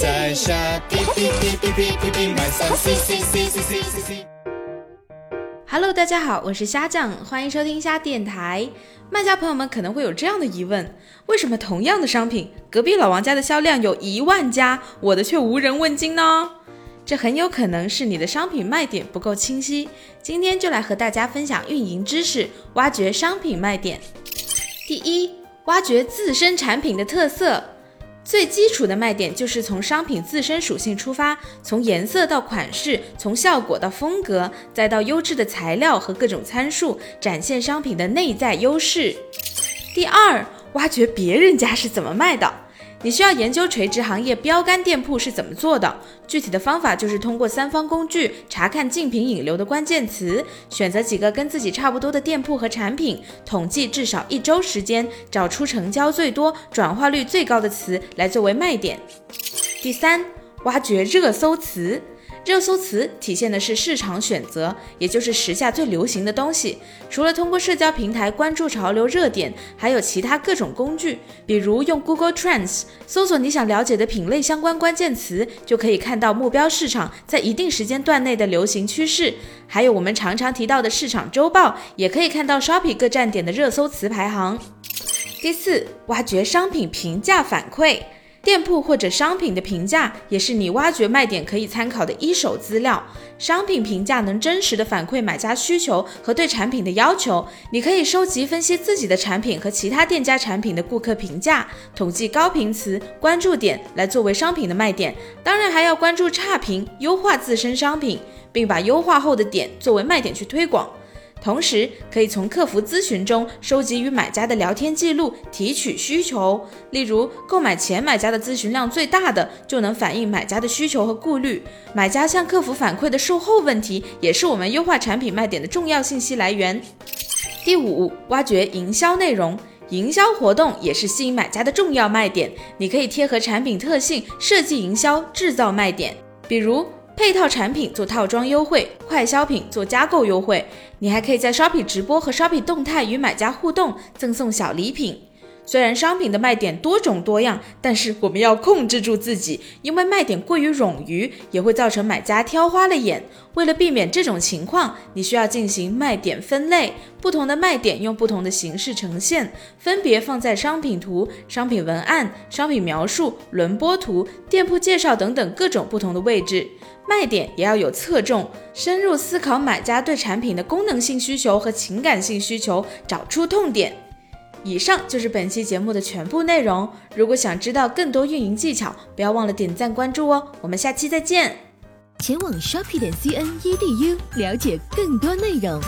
在下滴滴滴滴滴滴滴买三 C C C C C C C。Hello，大家好，我是虾酱，欢迎收听虾电台。卖家朋友们可能会有这样的疑问：为什么同样的商品，隔壁老王家的销量有一万家，我的却无人问津呢？这很有可能是你的商品卖点不够清晰。今天就来和大家分享运营知识，挖掘商品卖点。第一，挖掘自身产品的特色。最基础的卖点就是从商品自身属性出发，从颜色到款式，从效果到风格，再到优质的材料和各种参数，展现商品的内在优势。第二，挖掘别人家是怎么卖的。你需要研究垂直行业标杆店铺是怎么做的。具体的方法就是通过三方工具查看竞品引流的关键词，选择几个跟自己差不多的店铺和产品，统计至少一周时间，找出成交最多、转化率最高的词来作为卖点。第三，挖掘热搜词。热搜词体现的是市场选择，也就是时下最流行的东西。除了通过社交平台关注潮流热点，还有其他各种工具，比如用 Google Trends 搜索你想了解的品类相关关键词，就可以看到目标市场在一定时间段内的流行趋势。还有我们常常提到的市场周报，也可以看到 Shopping 各站点的热搜词排行。第四，挖掘商品评价反馈。店铺或者商品的评价也是你挖掘卖点可以参考的一手资料。商品评价能真实的反馈买家需求和对产品的要求。你可以收集分析自己的产品和其他店家产品的顾客评价，统计高频词、关注点来作为商品的卖点。当然还要关注差评，优化自身商品，并把优化后的点作为卖点去推广。同时，可以从客服咨询中收集与买家的聊天记录，提取需求。例如，购买前买家的咨询量最大的，就能反映买家的需求和顾虑。买家向客服反馈的售后问题，也是我们优化产品卖点的重要信息来源。第五，挖掘营销内容。营销活动也是吸引买家的重要卖点。你可以贴合产品特性设计营销，制造卖点。比如，配套产品做套装优惠，快消品做加购优惠。你还可以在 Shopee 直播和 Shopee 动态与买家互动，赠送小礼品。虽然商品的卖点多种多样，但是我们要控制住自己，因为卖点过于冗余，也会造成买家挑花了眼。为了避免这种情况，你需要进行卖点分类，不同的卖点用不同的形式呈现，分别放在商品图、商品文案、商品描述、轮播图、店铺介绍等等各种不同的位置。卖点也要有侧重，深入思考买家对产品的功能性需求和情感性需求，找出痛点。以上就是本期节目的全部内容。如果想知道更多运营技巧，不要忘了点赞关注哦。我们下期再见。前往 shopi 点 cnedu 了解更多内容。